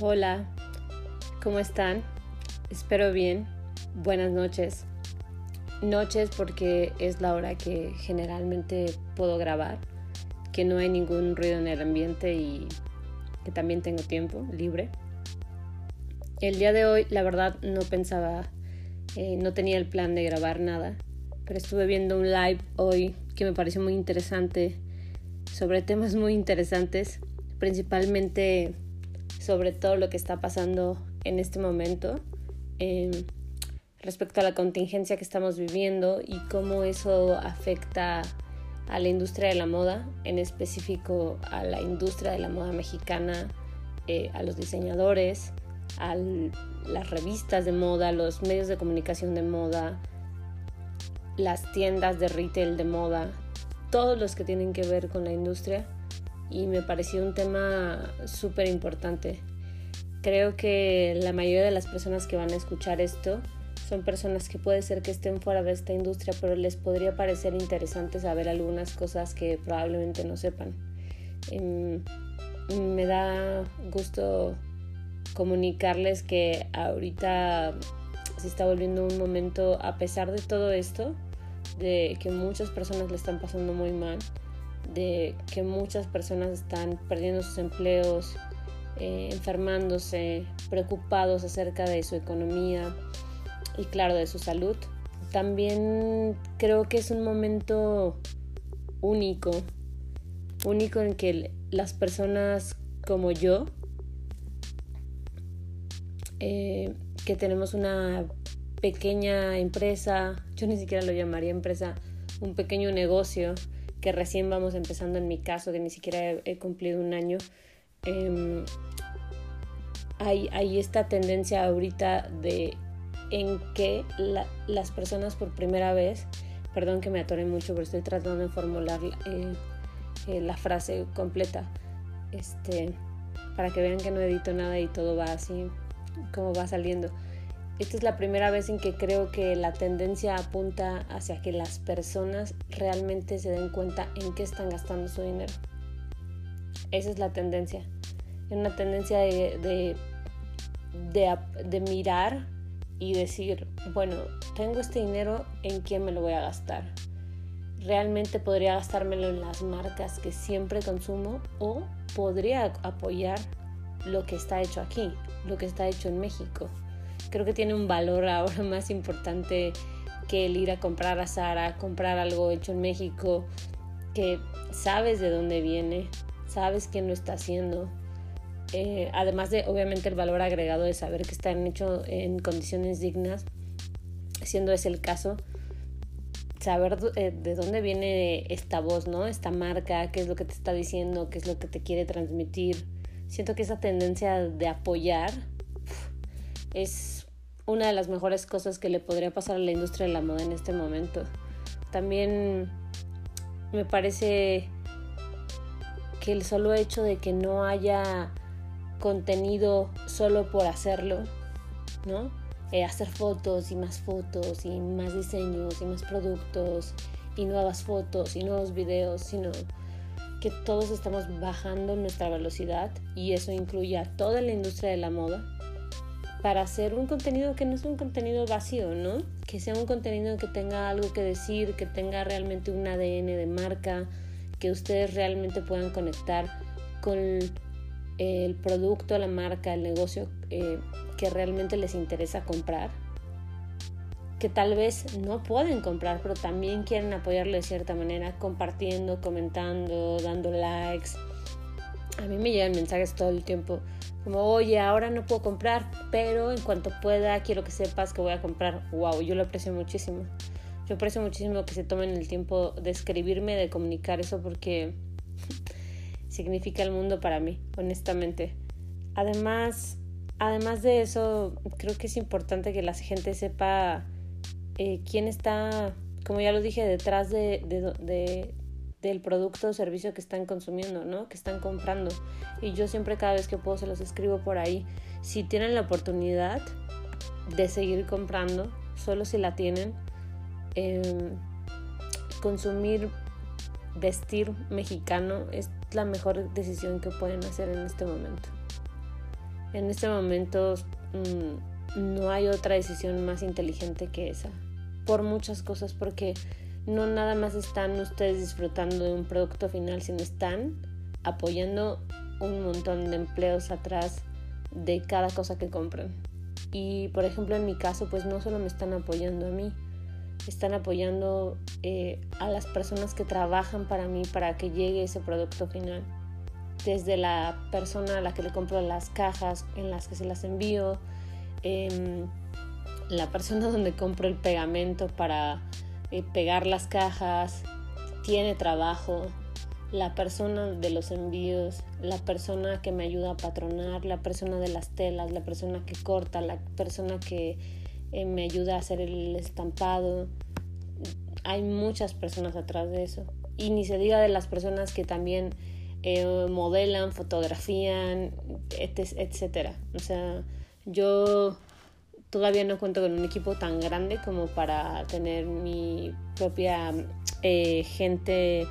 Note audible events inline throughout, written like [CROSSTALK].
Hola, ¿cómo están? Espero bien. Buenas noches. Noches porque es la hora que generalmente puedo grabar, que no hay ningún ruido en el ambiente y que también tengo tiempo libre. El día de hoy, la verdad, no pensaba, eh, no tenía el plan de grabar nada, pero estuve viendo un live hoy que me pareció muy interesante sobre temas muy interesantes, principalmente sobre todo lo que está pasando en este momento em, respecto a la contingencia que estamos viviendo y cómo eso afecta a la industria de la moda, en específico a la industria de la moda mexicana, eh, a los diseñadores, a las revistas de moda, los medios de comunicación de moda, las tiendas de retail de moda, todos los que tienen que ver con la industria y me pareció un tema súper importante. Creo que la mayoría de las personas que van a escuchar esto son personas que puede ser que estén fuera de esta industria, pero les podría parecer interesante saber algunas cosas que probablemente no sepan. Em, me da gusto comunicarles que ahorita se está volviendo un momento, a pesar de todo esto, de que muchas personas le están pasando muy mal, de que muchas personas están perdiendo sus empleos, eh, enfermándose, preocupados acerca de su economía y claro, de su salud. También creo que es un momento único, único en que las personas como yo, eh, que tenemos una pequeña empresa, yo ni siquiera lo llamaría empresa, un pequeño negocio, que recién vamos empezando en mi caso, que ni siquiera he, cumplido un año, em, hay, hay, esta tendencia ahorita de en que las personas por primera vez, perdón que me atore mucho, pero estoy tratando de formular eh, eh, la frase completa, este, para que vean que no edito nada y todo va así como va saliendo esta es la primera vez en que creo que la tendencia apunta hacia que las personas realmente se den cuenta en qué están gastando su dinero. Esa es la tendencia. Es una tendencia de, de, mirar y decir, bueno, tengo este dinero, ¿en quién me lo voy a gastar? Realmente podría gastármelo en las marcas que siempre consumo o podría apoyar lo que está hecho aquí, lo que está hecho en México creo que tiene un valor ahora [LAUGHS] más importante que el ir a comprar a Sara, comprar algo hecho en México, que sabes de dónde viene, sabes quién lo está haciendo. Eh, además de, obviamente, el valor agregado de saber que están hechos en condiciones dignas, siendo ese el caso, saber eh, de dónde viene esta voz, ¿no? Esta marca, qué es lo que te está diciendo, qué es lo que te quiere transmitir. Siento que esa tendencia de apoyar es una de las mejores cosas que le podría pasar a la industria de la moda en este momento. También me parece que el solo hecho de que no haya contenido solo por hacerlo, ¿no? Eh, hacer fotos y más fotos y más diseños y más productos y nuevas fotos y nuevos videos, sino que todos estamos bajando nuestra velocidad y eso incluye a toda la industria de la moda para hacer un contenido que no es un contenido vacío, ¿no? Que sea un contenido que tenga algo que decir, que tenga realmente un ADN de marca, que ustedes realmente puedan conectar con el producto, la marca, el negocio eh, que realmente les interesa comprar, que tal vez no pueden comprar, pero también quieren apoyarlo de cierta manera, compartiendo, comentando, dando likes. A mí me llegan mensajes todo el tiempo como, oye, ahora no puedo comprar, pero en cuanto pueda quiero que sepas que voy a comprar. Wow, yo lo aprecio muchísimo. Yo aprecio muchísimo que se tomen el tiempo de escribirme, de comunicar eso porque [LAUGHS] significa el mundo para mí, honestamente. Además, además de eso, creo que es importante que la gente sepa eh, quién está, como ya lo dije, detrás de, de, del producto o servicio que están consumiendo, ¿no? Que están comprando. Y yo siempre cada vez que puedo se los escribo por ahí. Si tienen la oportunidad de seguir comprando, solo si la tienen, em, consumir, vestir mexicano es la mejor decisión que pueden hacer en este momento. En este momento mm, no hay otra decisión más inteligente que esa, por muchas cosas, porque no nada más están ustedes disfrutando de un producto final, sino están apoyando un montón de empleos atrás de cada cosa que compran. Y por ejemplo en mi caso pues no solo me están apoyando a mí, están apoyando eh, a las personas que trabajan para mí para que llegue ese producto final. Desde la persona a la que le compro las cajas en las que se las envío, em, la persona [LAUGHS] donde compro el pegamento para eh, pegar las cajas, tiene trabajo, la persona de los envíos, la persona que me ayuda a patronar, la persona de las telas, la persona que corta, la persona que eh, me ayuda a hacer el estampado. Hay muchas personas atrás de eso. Y ni se diga de las personas que también eh, modelan, fotografían, etcétera. O sea, yo todavía no cuento con un equipo tan grande como para tener mi propia eh, gente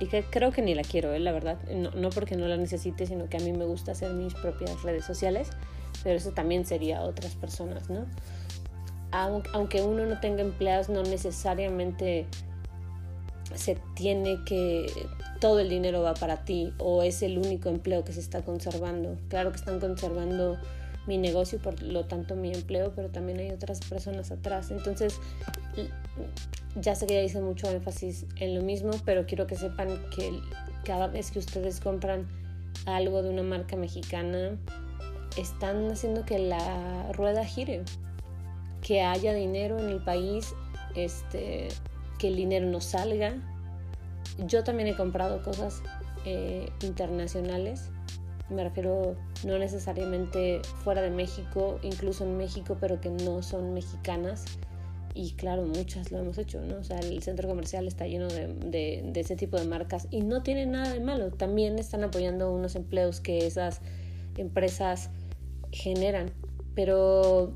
y que creo que ni la quiero, ¿eh? la verdad, no, no, porque no la necesite, sino que a mí me gusta hacer mis propias redes sociales, pero eso también sería otras personas, ¿no? Aunque uno no tenga empleados, no necesariamente se tiene que todo el dinero va para ti o es el único empleo que se está conservando. Claro que están conservando mi negocio, por lo tanto mi empleo, pero también hay otras personas atrás. Entonces, ya sé que ya hice mucho énfasis en lo mismo, pero quiero que sepan que cada vez que ustedes compran algo de una marca mexicana, están haciendo que la rueda gire, que haya dinero en el país, este, que el dinero no salga. Yo también he comprado cosas eh, internacionales me refiero no necesariamente fuera de México, incluso en México, pero que no son mexicanas. Y claro, muchas lo hemos hecho, ¿no? O sea, el centro comercial está lleno de, ese tipo de marcas y no tiene nada de malo. También están apoyando unos empleos que esas empresas generan, pero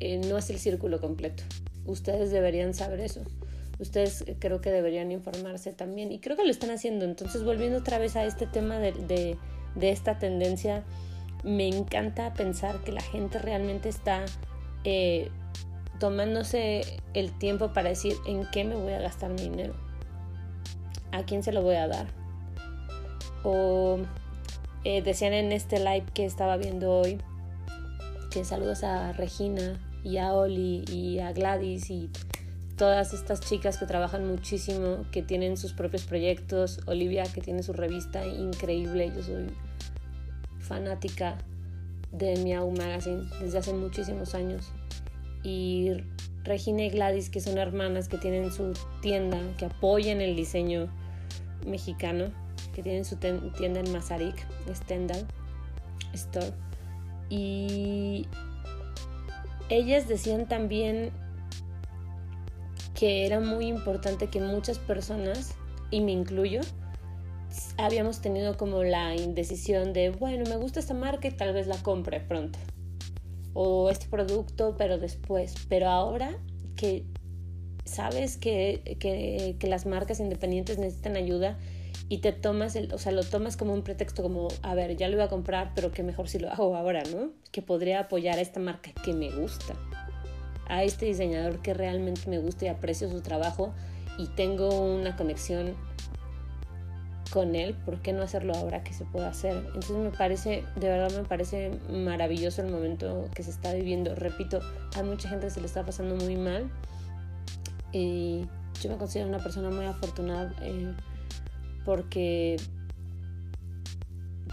eh, no es el círculo completo. Ustedes deberían saber eso. Ustedes creo que deberían informarse también y creo que lo están haciendo. Entonces, volviendo otra vez a este tema de de esta tendencia, me encanta pensar que la gente realmente está eh, tomándose el tiempo para decir en qué me voy a gastar mi dinero, a quién se lo voy a dar. O eh, decían en este live que estaba viendo hoy que saludos a Regina y a Oli y a Gladys y todas estas chicas que trabajan muchísimo, que tienen sus propios proyectos, Olivia que tiene su revista increíble, yo soy fanática de Miau Magazine desde hace muchísimos años. Y Regina y Gladys, que son hermanas que tienen su tienda, que apoyan el diseño mexicano, que tienen su tienda en Mazarik, Stendhal Store. Y ellas decían también que era muy importante que muchas personas, y me incluyo, habíamos tenido como la indecisión de, bueno, me gusta esta marca y tal vez la compre pronto. O este producto, pero después. Pero ahora que sabes que, que, que las marcas independientes necesitan ayuda y te tomas, el, o sea, lo tomas como un pretexto, como, a ver, ya lo voy a comprar, pero que mejor si lo hago ahora, ¿no? Que podría apoyar a esta marca que me gusta, a este diseñador que realmente me gusta y aprecio su trabajo y tengo una conexión con él, ¿por qué no hacerlo ahora que se puede hacer? Entonces me parece, de verdad me parece maravilloso el momento que se está viviendo. Repito, hay mucha gente se le está pasando muy mal y yo me considero una persona muy afortunada eh, porque,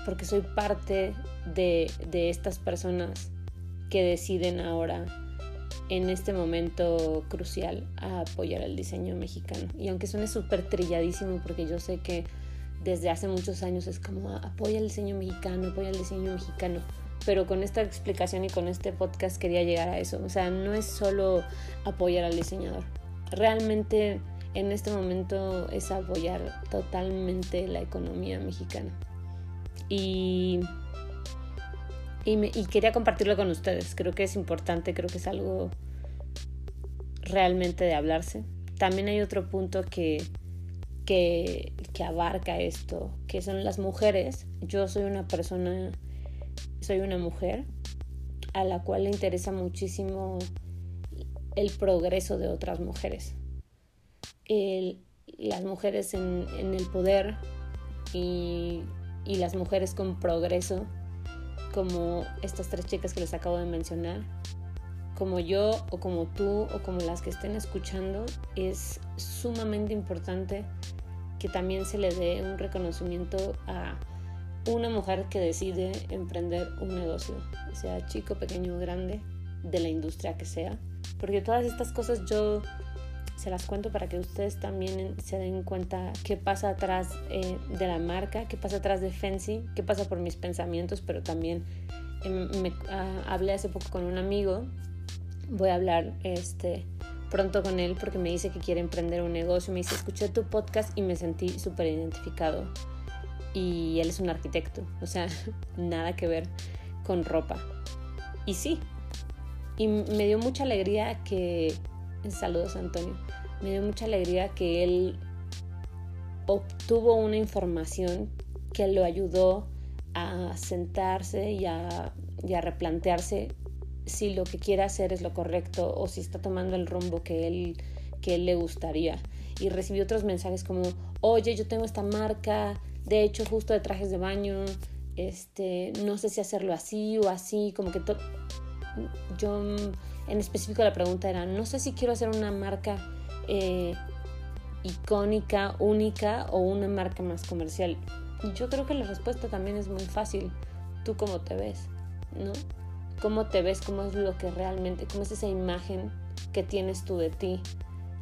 porque soy parte de, de estas personas que deciden ahora en este momento crucial a apoyar el diseño mexicano. Y aunque suene súper trilladísimo, porque yo sé que desde hace muchos años es como apoya el diseño mexicano, apoya el diseño mexicano. Pero con esta explicación y con este podcast quería llegar a eso. O sea, no es solo apoyar al diseñador. Realmente en este momento es apoyar totalmente la economía mexicana. Y, y, quería compartirlo con ustedes. Creo que es importante, creo que es algo realmente de hablarse. También hay otro punto que que, abarca esto, que son las mujeres. Yo soy una persona soy una mujer a la cual le interesa muchísimo el progreso de otras mujeres. las mujeres en, el poder y las mujeres con progreso, como estas tres chicas que les acabo de mencionar, como yo o como tú o como las que estén escuchando, es sumamente importante que también se le dé un reconocimiento a una mujer que decide emprender un negocio, sea chico, pequeño grande, de la industria que sea. Porque todas estas cosas yo se las cuento para que ustedes también se den cuenta qué pasa atrás eh, de la marca, qué pasa atrás de Fancy, qué pasa por mis pensamientos, pero también em, me, ah, hablé hace poco con un amigo, voy a hablar este, pronto con él porque me dice que quiere emprender un negocio, me dice, escuché tu podcast y me sentí súper identificado y él es un arquitecto, o sea, [LAUGHS] nada que ver con ropa. Y sí, y me dio mucha alegría que, saludos Antonio, me dio mucha alegría que él obtuvo una información que lo ayudó a sentarse y a, replantearse si lo que quiere hacer es lo correcto o si está tomando el rumbo que él, que él le gustaría. Y recibí otros mensajes como, oye, yo tengo esta marca, de hecho justo de trajes de baño, este, no sé si hacerlo así o así, como que yo en específico la pregunta era, no sé si quiero hacer una marca eh, icónica, única o una marca más comercial. Y yo creo que la respuesta también es muy fácil. ¿Tú cómo te ves? ¿No? ¿Cómo te ves? ¿Cómo es lo que realmente, cómo es esa imagen que tienes tú de ti?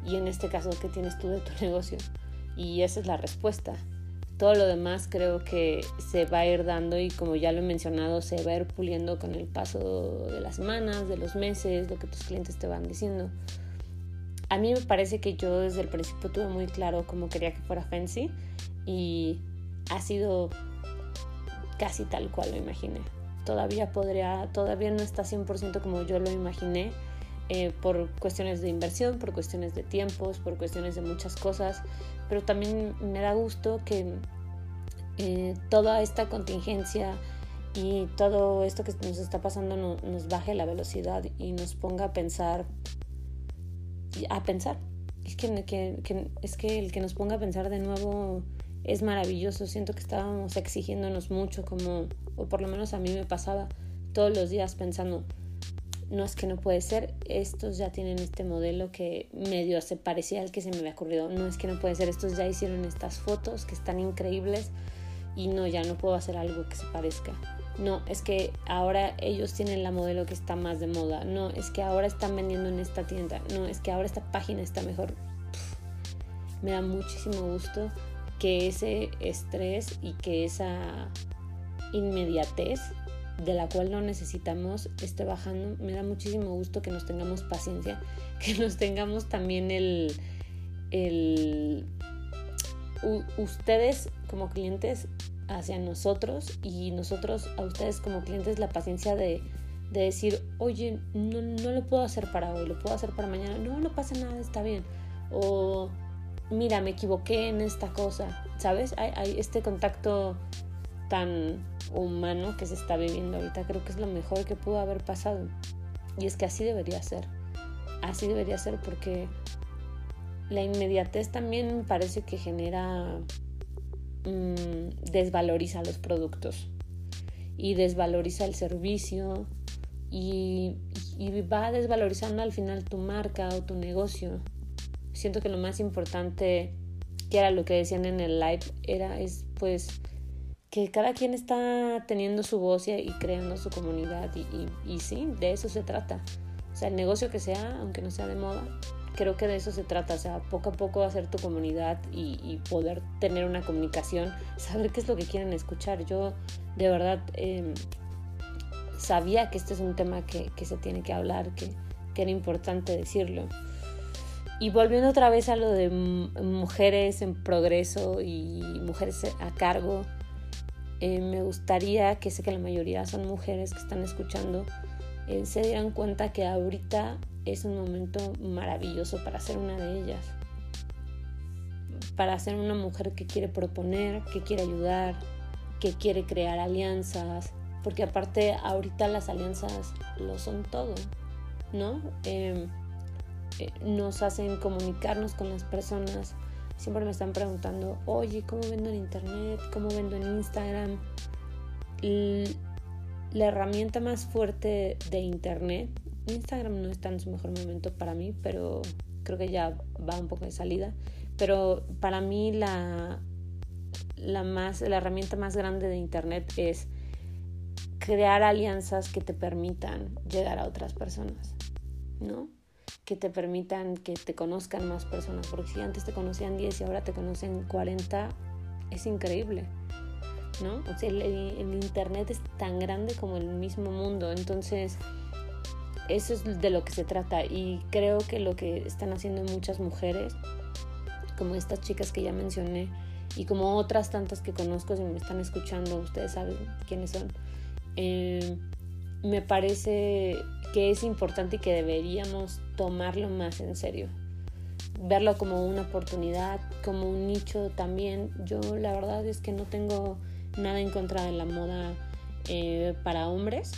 Y en este caso, ¿qué tienes tú de tu [LAUGHS] negocio? Y esa es la respuesta. Todo lo demás creo que se va a ir dando y como ya lo he mencionado, se va a ir puliendo con el paso de las semanas, de los meses, lo que tus clientes te van diciendo. A mí me parece que yo desde el principio tuve muy claro cómo quería que fuera Fancy y ha sido casi tal cual lo imaginé. Todavía podría, todavía no está 100% como yo lo imaginé, eh, por cuestiones de inversión, por cuestiones de tiempos, por cuestiones de muchas cosas, pero también me da gusto que eh, toda esta contingencia y todo esto que nos está pasando nos baje la velocidad y nos ponga a pensar, a pensar. Es que, que, es que el que nos ponga a pensar de nuevo es maravilloso. Siento que estábamos exigiéndonos mucho, como, o por lo menos a mí me pasaba todos los días pensando, no es que no puede ser, estos ya tienen este modelo que medio se parecía al que se me había ocurrido, no es que no puede ser, estos ya hicieron estas fotos que están increíbles y no, ya no puedo hacer algo que se parezca. No, es que ahora ellos tienen la modelo que está más de moda. No, es que ahora están vendiendo en esta tienda. No, es que ahora esta página está mejor. me da muchísimo gusto que ese estrés y que esa inmediatez de la cual no necesitamos esté bajando. Me da muchísimo gusto que nos tengamos paciencia, [LAUGHS] que nos tengamos también el, el ustedes como clientes hacia nosotros y nosotros a ustedes como clientes la paciencia de, de decir, oye, no, no lo puedo hacer para hoy, lo puedo hacer para mañana. No, no pasa nada, está bien. O mira, me equivoqué en esta cosa, ¿sabes? Hay, hay este contacto tan humano que se está viviendo ahorita. Creo que es lo mejor que pudo haber pasado. Y es que así debería ser. Así debería ser porque la inmediatez también me parece que genera... Mm, desvaloriza los productos y desvaloriza el servicio y, y va desvalorizando al final tu marca o tu negocio. Siento que lo más importante, que era lo que decían en el live, era es pues que cada quien está teniendo su voz y, creando su comunidad y, sí, de eso se trata. O sea, el negocio que sea, aunque no sea de moda, creo que de eso se trata. O sea, poco a poco hacer tu comunidad y, poder tener una comunicación, saber qué es lo que quieren escuchar. Yo de verdad em, sabía que este es un tema que, que se tiene que hablar, que, que era importante decirlo. Y volviendo otra vez a lo de mujeres en progreso y mujeres a cargo, eh, me gustaría que sé que la mayoría son mujeres que están escuchando, eh, se dieran cuenta que ahorita es un momento maravilloso para ser una de ellas. Para ser una mujer que quiere proponer, que quiere ayudar, que quiere crear alianzas, porque aparte ahorita las alianzas lo son todo, ¿no? Em, eh, nos hacen comunicarnos con las personas. Siempre me están preguntando, oye, ¿cómo vendo en internet? ¿Cómo vendo en Instagram? la herramienta más fuerte de internet, Instagram no está en su mejor momento para mí, pero creo que ya va un poco de salida. Pero para mí la, la, más, la herramienta más grande de internet es crear alianzas que te permitan llegar a otras personas, ¿no? Que te permitan que te conozcan más personas, porque si antes te conocían 10 y ahora te conocen 40, es increíble, ¿no? O sea, el, el Internet es tan grande como el mismo mundo, entonces eso es de lo que se trata y creo que lo que están haciendo muchas mujeres, como estas chicas que ya mencioné, y como otras tantas que conozco, si me están escuchando, ustedes saben quiénes son, eh, me parece que es importante y que deberíamos tomarlo más en serio. Verlo como una oportunidad, como un nicho también. Yo la verdad es que no tengo nada en contra de la moda eh, para hombres.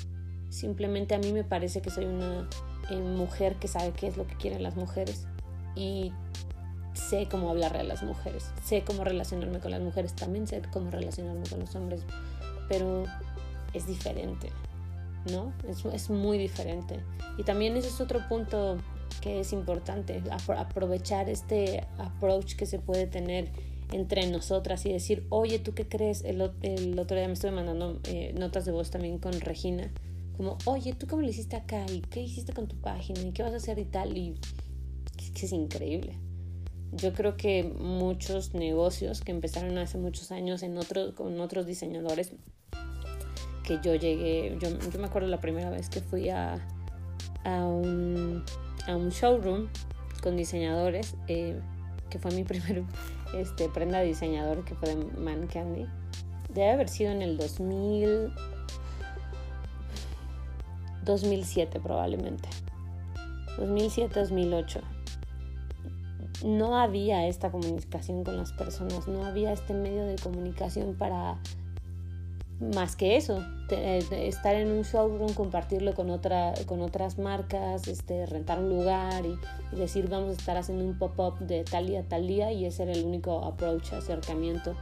Simplemente a mí me parece que soy una eh, mujer que sabe qué es lo que quieren las mujeres y sé cómo hablarle a las mujeres, sé cómo relacionarme con las mujeres, también sé cómo relacionarme con los hombres, pero es diferente, ¿no? Es, es muy diferente. Y también ese es otro punto que es importante, aprovechar este approach que se puede tener entre nosotras y decir, oye, ¿tú qué crees? El, el otro día me estuve mandando eh, notas de voz también con Regina, como, oye, ¿tú cómo lo hiciste acá? ¿Y qué hiciste con tu página? ¿Y qué vas a hacer y tal? Y es que es increíble. Yo creo que muchos negocios que empezaron hace muchos años en otros con otros diseñadores que yo llegué, yo, yo, me acuerdo la primera vez que fui a, a, un, a un showroom con diseñadores, eh, que fue mi [LAUGHS] primer este, prenda de diseñador, que fue de Man Candy. Debe haber sido en el 2000, 2007 probablemente. 2007-2008. No había esta comunicación con las personas, no había este medio de comunicación para más que eso, estar en un showroom, compartirlo con, otra, con otras marcas, este, rentar un lugar y, decir vamos a estar haciendo un pop-up de tal día a tal día y ese era el único approach, acercamiento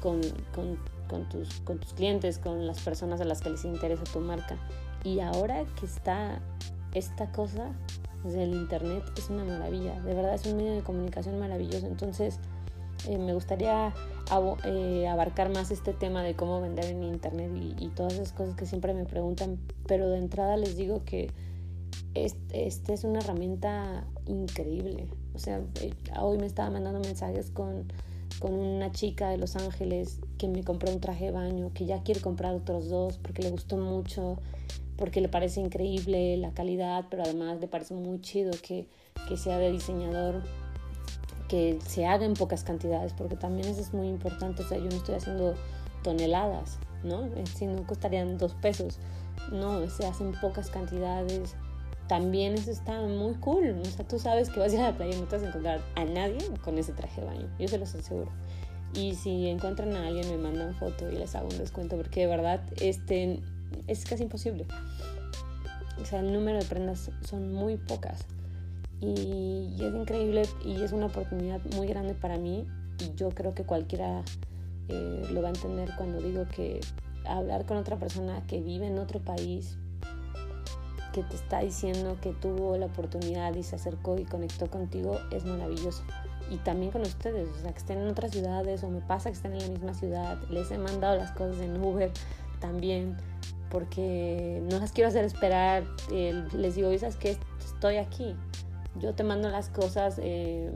con, con, con, tus, con tus clientes, con las personas a las que les interesa tu marca. Y ahora que está esta cosa, el internet es una maravilla, de verdad es un medio de comunicación maravilloso, entonces eh, me gustaría eh, abarcar más este tema de cómo vender en internet y, todas esas cosas que siempre me preguntan, pero de entrada les digo que esta es una herramienta increíble. O sea, eh, hoy me estaba mandando mensajes con, con una chica de Los Ángeles que me compró un traje de baño, que ya quiere comprar otros dos porque le gustó mucho, porque le parece increíble la calidad, pero además le parece muy chido que, que sea de diseñador que se haga en pocas cantidades, porque también eso es muy importante. O sea, yo no estoy haciendo toneladas, ¿no? Eh, si no costarían dos pesos. No, se hacen pocas cantidades. También eso está muy cool. O sea, tú sabes que vas a ir a la playa y no te vas a encontrar a nadie con ese traje de baño. Yo se los aseguro. Y si encuentran a alguien, me mandan foto y les hago un descuento, porque de verdad este, es casi imposible. O sea, el número de prendas son muy pocas y, es increíble y es una oportunidad muy grande para mí y yo creo que cualquiera eh, lo va a entender cuando digo que hablar con otra persona que vive en otro país, que te está diciendo que tuvo la oportunidad y se acercó y conectó contigo, es maravilloso. Y también con ustedes, o sea, que estén en otras ciudades o me pasa que estén en la misma ciudad, les he mandado las cosas en Uber también, porque no las quiero hacer esperar, les digo, ¿sabes qué? Estoy aquí, yo te mando las cosas eh,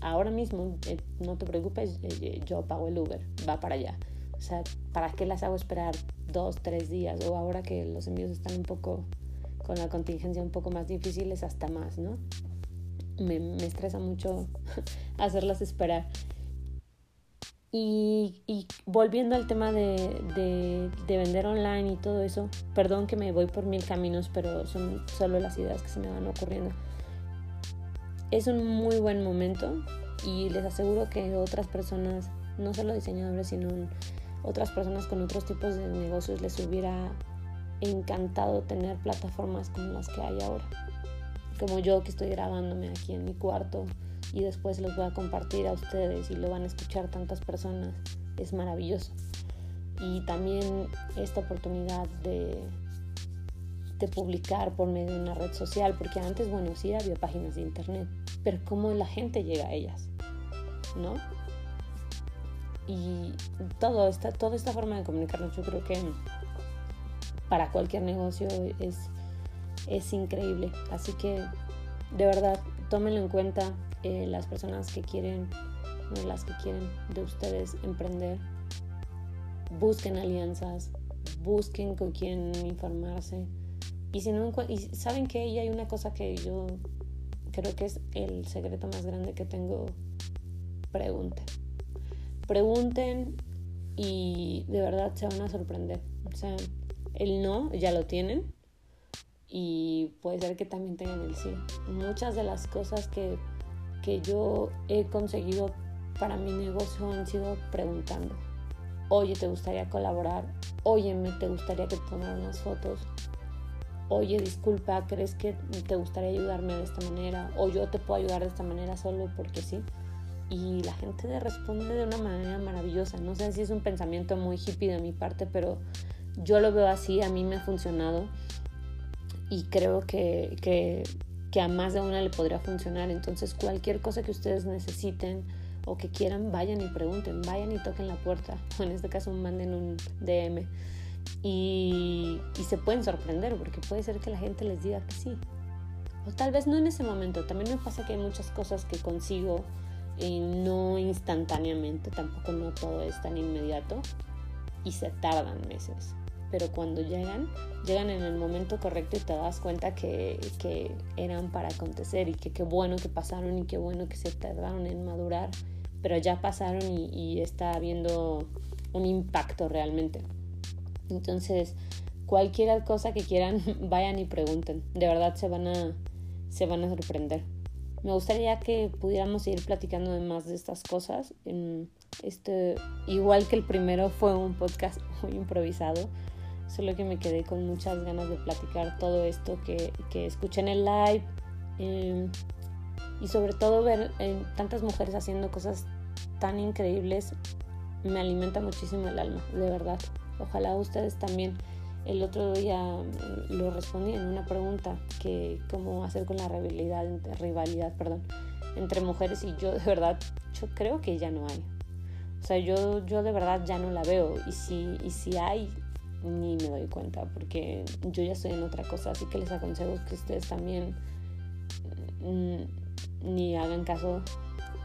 ahora mismo, eh, no te preocupes, eh, yo pago el Uber, va para allá. O sea, ¿para qué las hago esperar dos, tres días? O ahora que los envíos están un poco, con la contingencia un poco más difíciles, hasta más, ¿no? Me, me estresa mucho [LAUGHS] hacerlas esperar. Y, volviendo al tema de, de, de, vender online y todo eso, perdón que me voy por mil caminos, pero son solo las ideas que se me van ocurriendo es un muy buen momento y les aseguro que otras personas, no solo diseñadores, sino otras personas con otros tipos de negocios les hubiera encantado tener plataformas como las que hay ahora. Como yo que estoy grabándome aquí en mi cuarto y después los voy a compartir a ustedes y lo van a escuchar tantas personas. Es maravilloso. Y también esta oportunidad de, de publicar por medio de una red social, porque antes, bueno, sí había páginas de internet, pero cómo la gente llega a ellas, ¿no? Y todo esta, toda esta forma de comunicarnos, yo creo que para cualquier negocio es, es increíble. Así que, de verdad, tómenlo en cuenta eh, las personas que quieren, las que quieren de ustedes emprender. Busquen alianzas, busquen con quién informarse. Y si no, y saben que hay una cosa que yo creo que es el secreto más grande que tengo, pregunten pregunten y de verdad se van a sorprender. O sea, el no ya lo tienen y puede ser que también tengan el sí. Muchas de las cosas que, que yo he conseguido para mi negocio han sido preguntando. Oye, ¿te gustaría colaborar? Oye, ¿me te gustaría que te tomara unas fotos? Oye, disculpa, ¿crees que te gustaría ayudarme de esta manera? O yo te puedo ayudar de esta manera solo porque sí y la gente responde de una manera maravillosa. No sé si es un pensamiento muy hippie de mi parte, pero yo lo veo así, a mí me ha funcionado y creo que, que a más de una le podría funcionar. Entonces cualquier cosa que ustedes necesiten o que quieran, vayan y pregunten, vayan y toquen la puerta, o [LAUGHS] en este caso manden un DM. Y, y se pueden sorprender porque puede ser que la gente les diga que sí. O tal vez no en ese momento. También me pasa que hay muchas cosas que consigo no instantáneamente, tampoco no todo es tan inmediato y se tardan meses. Pero cuando llegan, llegan en el momento correcto y te das cuenta que, que eran para acontecer y que qué bueno que pasaron y qué bueno que se tardaron en madurar, pero ya pasaron y, y está habiendo un impacto realmente. Entonces, cualquier cosa que quieran, [LAUGHS] vayan y pregunten. De verdad se van a, se van a sorprender. Me gustaría que pudiéramos seguir platicando de más de estas cosas. Este, igual que el primero fue un podcast [LAUGHS] muy improvisado, solo que me quedé con muchas ganas de platicar todo esto que, que escuché en el live em, y sobre todo ver eh, tantas mujeres haciendo cosas tan increíbles me alimenta muchísimo el alma, de verdad. Ojalá ustedes también el otro día mm, lo respondí en una pregunta que cómo hacer con la rivalidad, rivalidad perdón, entre mujeres y yo de verdad, yo creo que ya no hay. O sea, yo, yo de verdad ya no la veo y si, y si hay, ni me doy cuenta porque yo ya estoy en otra cosa, así que les aconsejo que ustedes también mm, ni hagan caso,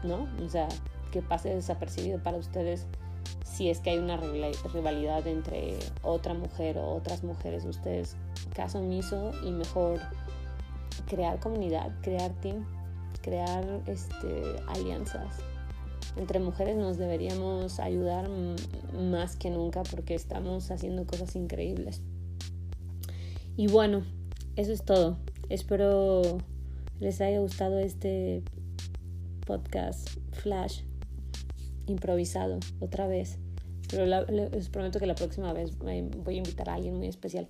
¿no? O sea, que pase desapercibido para ustedes si es que hay una rivalidad entre otra mujer o otras mujeres, ustedes caso omiso y mejor crear comunidad, crear team, crear este, alianzas. Entre mujeres nos deberíamos ayudar más que nunca porque estamos haciendo cosas increíbles. Y bueno, eso es todo. Espero les haya gustado este podcast flash improvisado otra vez. Pero les prometo que la próxima vez voy a invitar a alguien muy especial.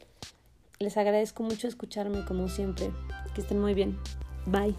Les agradezco mucho escucharme como siempre. Que estén muy bien. Bye.